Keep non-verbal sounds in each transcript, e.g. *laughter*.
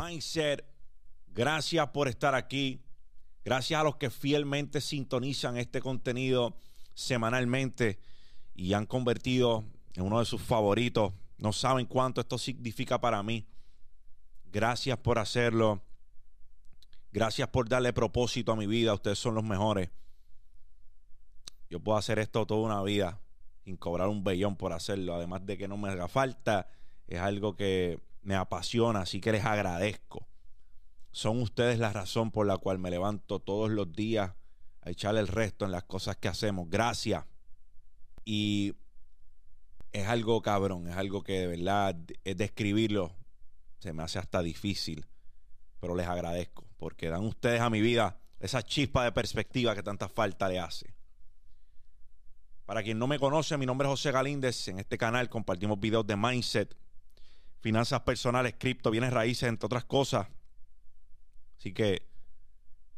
Mindset. Gracias por estar aquí. Gracias a los que fielmente sintonizan este contenido semanalmente y han convertido en uno de sus favoritos. No saben cuánto esto significa para mí. Gracias por hacerlo. Gracias por darle propósito a mi vida. Ustedes son los mejores. Yo puedo hacer esto toda una vida sin cobrar un bellón por hacerlo. Además de que no me haga falta, es algo que me apasiona, así que les agradezco. Son ustedes la razón por la cual me levanto todos los días a echarle el resto en las cosas que hacemos. Gracias. Y es algo cabrón, es algo que de verdad es describirlo. Se me hace hasta difícil, pero les agradezco porque dan ustedes a mi vida esa chispa de perspectiva que tanta falta le hace. Para quien no me conoce, mi nombre es José Galíndez. En este canal compartimos videos de mindset, finanzas personales, cripto, bienes raíces, entre otras cosas. Así que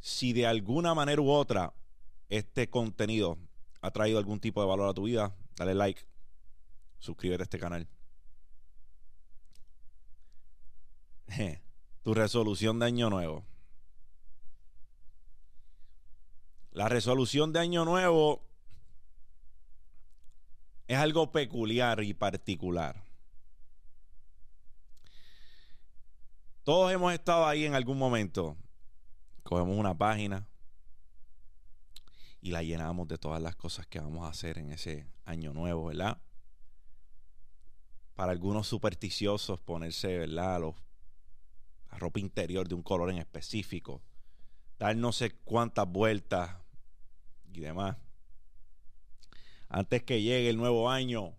si de alguna manera u otra este contenido ha traído algún tipo de valor a tu vida, dale like, suscríbete a este canal. *laughs* tu resolución de año nuevo. La resolución de año nuevo es algo peculiar y particular. Todos hemos estado ahí en algún momento. Cogemos una página y la llenamos de todas las cosas que vamos a hacer en ese año nuevo, ¿verdad? Para algunos supersticiosos ponerse, ¿verdad? La ropa interior de un color en específico. Dar no sé cuántas vueltas y demás. Antes que llegue el nuevo año,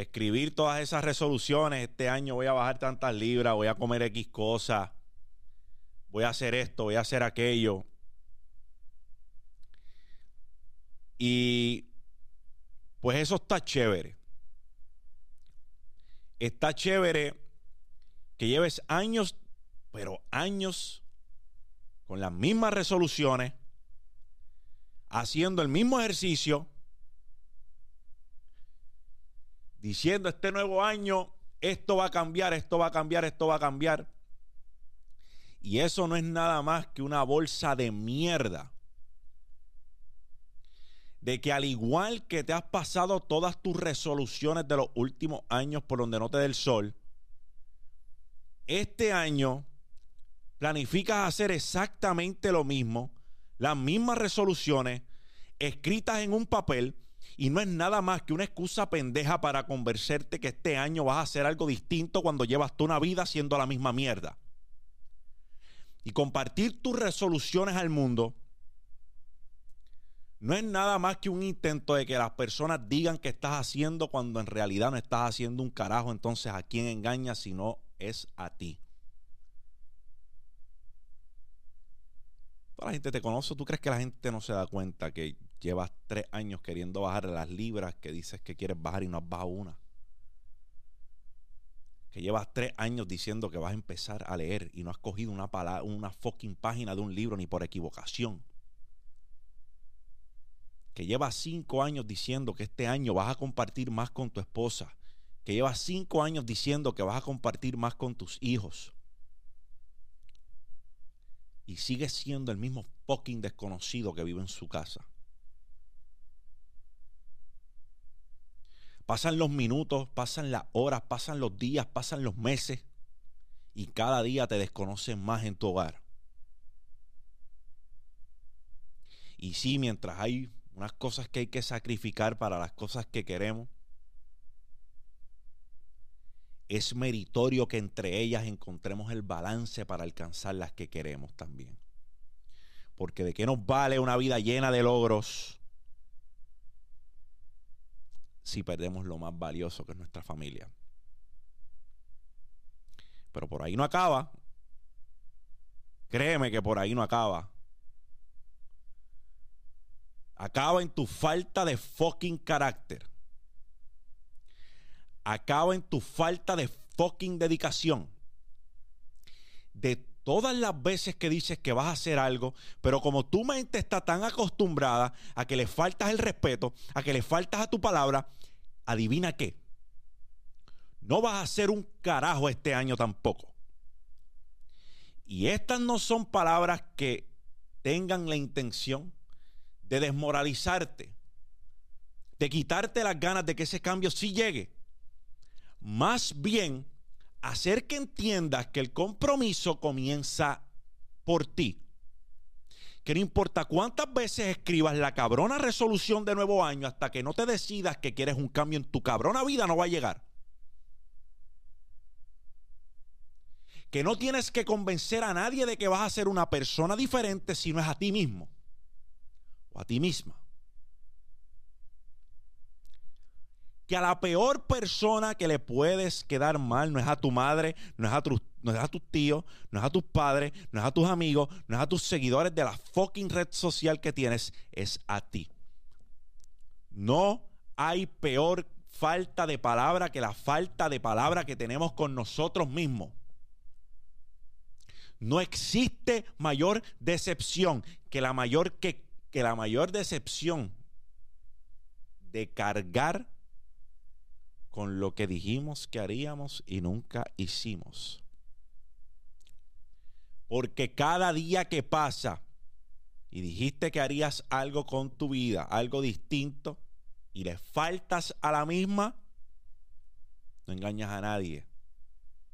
escribir todas esas resoluciones. Este año voy a bajar tantas libras, voy a comer X cosas, voy a hacer esto, voy a hacer aquello. Y pues eso está chévere. Está chévere que lleves años, pero años con las mismas resoluciones, haciendo el mismo ejercicio diciendo este nuevo año, esto va a cambiar, esto va a cambiar, esto va a cambiar. Y eso no es nada más que una bolsa de mierda. De que al igual que te has pasado todas tus resoluciones de los últimos años por donde no te dé el sol, este año planificas hacer exactamente lo mismo, las mismas resoluciones, escritas en un papel, y no es nada más que una excusa pendeja para convencerte que este año vas a hacer algo distinto cuando llevas toda una vida haciendo la misma mierda. Y compartir tus resoluciones al mundo no es nada más que un intento de que las personas digan que estás haciendo cuando en realidad no estás haciendo un carajo. Entonces, ¿a quién engañas si no es a ti? Toda la gente te conoce. ¿Tú crees que la gente no se da cuenta que Llevas tres años queriendo bajar las libras que dices que quieres bajar y no has bajado una. Que llevas tres años diciendo que vas a empezar a leer y no has cogido una, palabra, una fucking página de un libro ni por equivocación. Que llevas cinco años diciendo que este año vas a compartir más con tu esposa. Que llevas cinco años diciendo que vas a compartir más con tus hijos y sigues siendo el mismo fucking desconocido que vive en su casa. Pasan los minutos, pasan las horas, pasan los días, pasan los meses y cada día te desconocen más en tu hogar. Y sí, mientras hay unas cosas que hay que sacrificar para las cosas que queremos, es meritorio que entre ellas encontremos el balance para alcanzar las que queremos también. Porque de qué nos vale una vida llena de logros si perdemos lo más valioso que es nuestra familia. Pero por ahí no acaba. Créeme que por ahí no acaba. Acaba en tu falta de fucking carácter. Acaba en tu falta de fucking dedicación. De todas las veces que dices que vas a hacer algo, pero como tu mente está tan acostumbrada a que le faltas el respeto, a que le faltas a tu palabra, adivina qué. no vas a hacer un carajo este año tampoco. Y estas no son palabras que tengan la intención de desmoralizarte, de quitarte las ganas de que ese cambio sí llegue. Más bien, hacer que entiendas que el compromiso comienza por ti. Que no importa cuántas veces escribas la cabrona resolución de nuevo año hasta que no te decidas que quieres un cambio en tu cabrona vida, no va a llegar. Que no tienes que convencer a nadie de que vas a ser una persona diferente si no es a ti mismo o a ti misma. Que a la peor persona que le puedes quedar mal no es a tu madre, no es a, tu, no es a tus tíos, no es a tus padres, no es a tus amigos, no es a tus seguidores de la fucking red social que tienes, es a ti. No hay peor falta de palabra que la falta de palabra que tenemos con nosotros mismos. No existe mayor decepción que la mayor que, que la mayor decepción de cargar con lo que dijimos que haríamos y nunca hicimos. Porque cada día que pasa y dijiste que harías algo con tu vida, algo distinto, y le faltas a la misma, no engañas a nadie,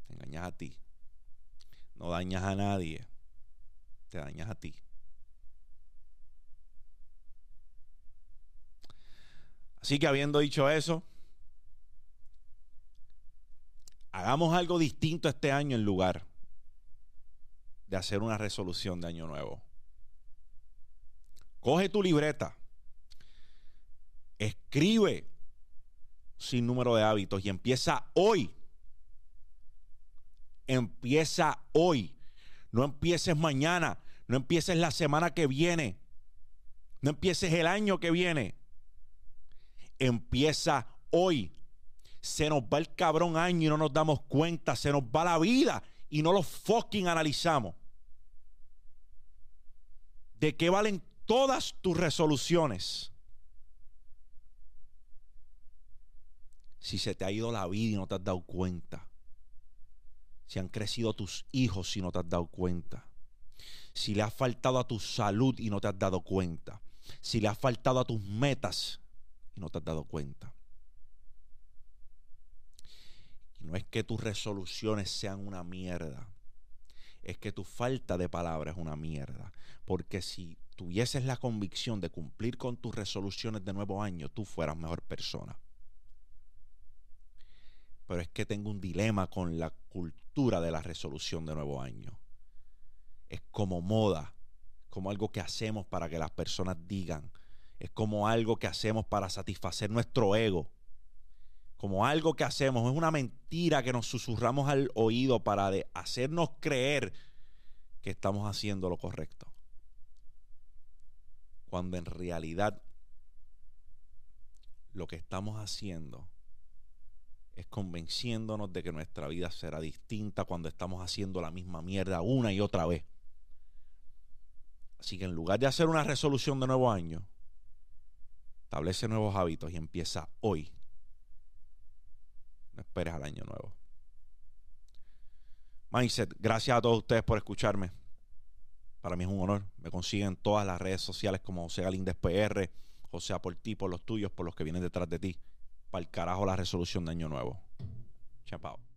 te engañas a ti. No dañas a nadie, te dañas a ti. Así que habiendo dicho eso, hagamos algo distinto este año en lugar de hacer una resolución de año nuevo. Coge tu libreta, escribe sin número de hábitos y empieza hoy. Empieza hoy. No empieces mañana, no empieces la semana que viene, no empieces el año que viene. Empieza hoy se nos va el cabrón año y no nos damos cuenta, se nos va la vida y no lo fucking analizamos. ¿De qué valen todas tus resoluciones? Si se te ha ido la vida y no te has dado cuenta. Si han crecido tus hijos y no te has dado cuenta. Si le has faltado a tu salud y no te has dado cuenta. Si le has faltado a tus metas y no te has dado cuenta. No es que tus resoluciones sean una mierda. Es que tu falta de palabra es una mierda. Porque si tuvieses la convicción de cumplir con tus resoluciones de nuevo año, tú fueras mejor persona. Pero es que tengo un dilema con la cultura de la resolución de nuevo año. Es como moda, como algo que hacemos para que las personas digan. Es como algo que hacemos para satisfacer nuestro ego como algo que hacemos, es una mentira que nos susurramos al oído para hacernos creer que estamos haciendo lo correcto. Cuando en realidad lo que estamos haciendo es convenciéndonos de que nuestra vida será distinta cuando estamos haciendo la misma mierda una y otra vez. Así que en lugar de hacer una resolución de nuevo año, establece nuevos hábitos y empieza hoy no esperes al año nuevo. Mindset, gracias a todos ustedes por escucharme. Para mí es un honor. Me consiguen todas las redes sociales como José Galíndez PR, José por ti, por los tuyos, por los que vienen detrás de ti. Para el carajo la resolución de año nuevo. Chapao.